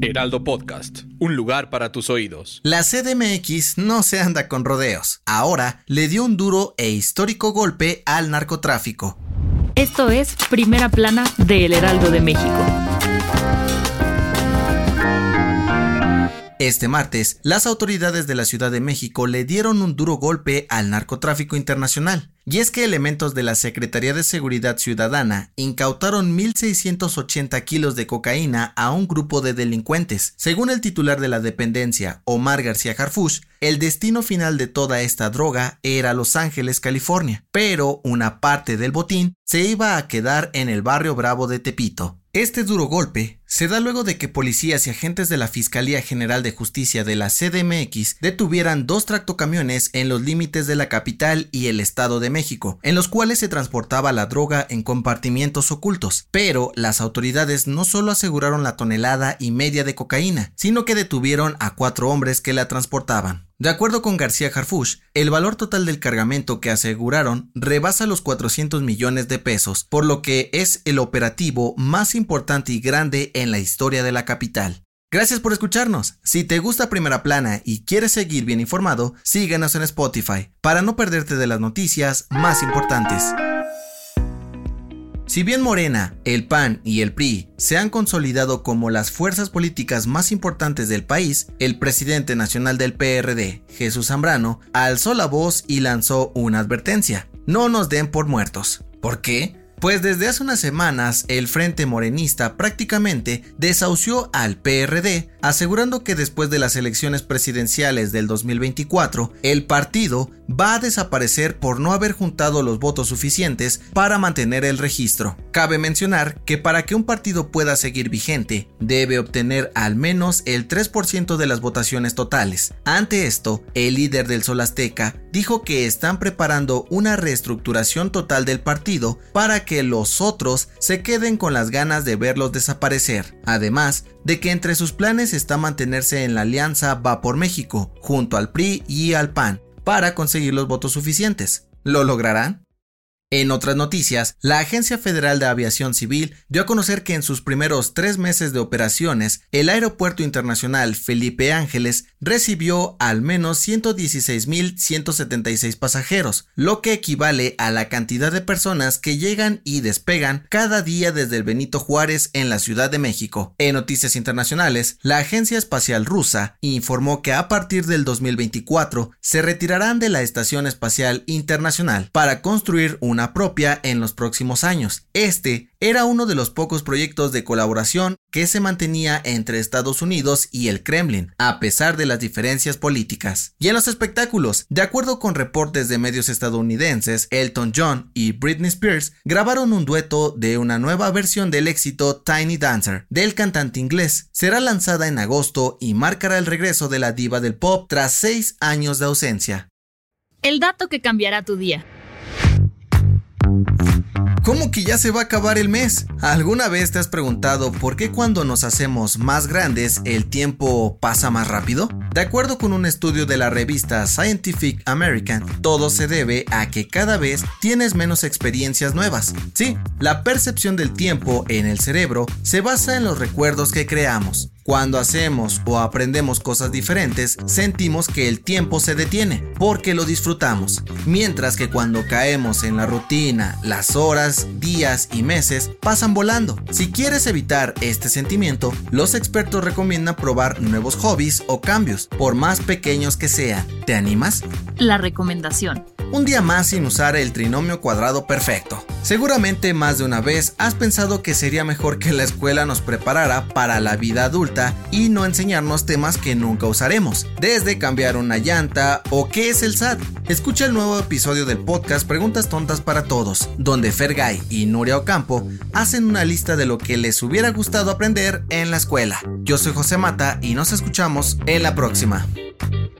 Heraldo Podcast, un lugar para tus oídos. La CDMX no se anda con rodeos. Ahora le dio un duro e histórico golpe al narcotráfico. Esto es Primera Plana de El Heraldo de México. Este martes, las autoridades de la Ciudad de México le dieron un duro golpe al narcotráfico internacional. Y es que elementos de la Secretaría de Seguridad Ciudadana incautaron 1.680 kilos de cocaína a un grupo de delincuentes. Según el titular de la dependencia, Omar García Harfush, el destino final de toda esta droga era Los Ángeles, California, pero una parte del botín se iba a quedar en el barrio Bravo de Tepito. Este duro golpe se da luego de que policías y agentes de la Fiscalía General de Justicia de la CDMX detuvieran dos tractocamiones en los límites de la capital y el Estado de México, en los cuales se transportaba la droga en compartimientos ocultos. Pero las autoridades no solo aseguraron la tonelada y media de cocaína, sino que detuvieron a cuatro hombres que la transportaban. De acuerdo con García Harfush, el valor total del cargamento que aseguraron rebasa los 400 millones de pesos, por lo que es el operativo más importante y grande en la historia de la capital. Gracias por escucharnos. Si te gusta Primera Plana y quieres seguir bien informado, síguenos en Spotify para no perderte de las noticias más importantes. Si bien Morena, el PAN y el PRI se han consolidado como las fuerzas políticas más importantes del país, el presidente nacional del PRD, Jesús Zambrano, alzó la voz y lanzó una advertencia. No nos den por muertos. ¿Por qué? Pues desde hace unas semanas el Frente Morenista prácticamente desahució al PRD, asegurando que después de las elecciones presidenciales del 2024, el partido va a desaparecer por no haber juntado los votos suficientes para mantener el registro. Cabe mencionar que para que un partido pueda seguir vigente, debe obtener al menos el 3% de las votaciones totales. Ante esto, el líder del Sol Azteca dijo que están preparando una reestructuración total del partido para que los otros se queden con las ganas de verlos desaparecer. Además, de que entre sus planes está mantenerse en la alianza Va por México, junto al PRI y al PAN, para conseguir los votos suficientes. ¿Lo lograrán? En otras noticias, la Agencia Federal de Aviación Civil dio a conocer que en sus primeros tres meses de operaciones, el Aeropuerto Internacional Felipe Ángeles recibió al menos 116.176 pasajeros, lo que equivale a la cantidad de personas que llegan y despegan cada día desde el Benito Juárez en la Ciudad de México. En noticias internacionales, la Agencia Espacial Rusa informó que a partir del 2024 se retirarán de la Estación Espacial Internacional para construir un propia en los próximos años. Este era uno de los pocos proyectos de colaboración que se mantenía entre Estados Unidos y el Kremlin, a pesar de las diferencias políticas. Y en los espectáculos, de acuerdo con reportes de medios estadounidenses, Elton John y Britney Spears grabaron un dueto de una nueva versión del éxito Tiny Dancer del cantante inglés. Será lanzada en agosto y marcará el regreso de la diva del pop tras seis años de ausencia. El dato que cambiará tu día. ¿Cómo que ya se va a acabar el mes? ¿Alguna vez te has preguntado por qué cuando nos hacemos más grandes el tiempo pasa más rápido? De acuerdo con un estudio de la revista Scientific American, todo se debe a que cada vez tienes menos experiencias nuevas. Sí, la percepción del tiempo en el cerebro se basa en los recuerdos que creamos. Cuando hacemos o aprendemos cosas diferentes, sentimos que el tiempo se detiene, porque lo disfrutamos. Mientras que cuando caemos en la rutina, las horas, días y meses pasan volando. Si quieres evitar este sentimiento, los expertos recomiendan probar nuevos hobbies o cambios, por más pequeños que sean. ¿Te animas? La recomendación. Un día más sin usar el trinomio cuadrado perfecto. Seguramente más de una vez has pensado que sería mejor que la escuela nos preparara para la vida adulta y no enseñarnos temas que nunca usaremos, desde cambiar una llanta o qué es el SAT. Escucha el nuevo episodio del podcast Preguntas Tontas para Todos, donde Fergay y Nuria Ocampo hacen una lista de lo que les hubiera gustado aprender en la escuela. Yo soy José Mata y nos escuchamos en la próxima.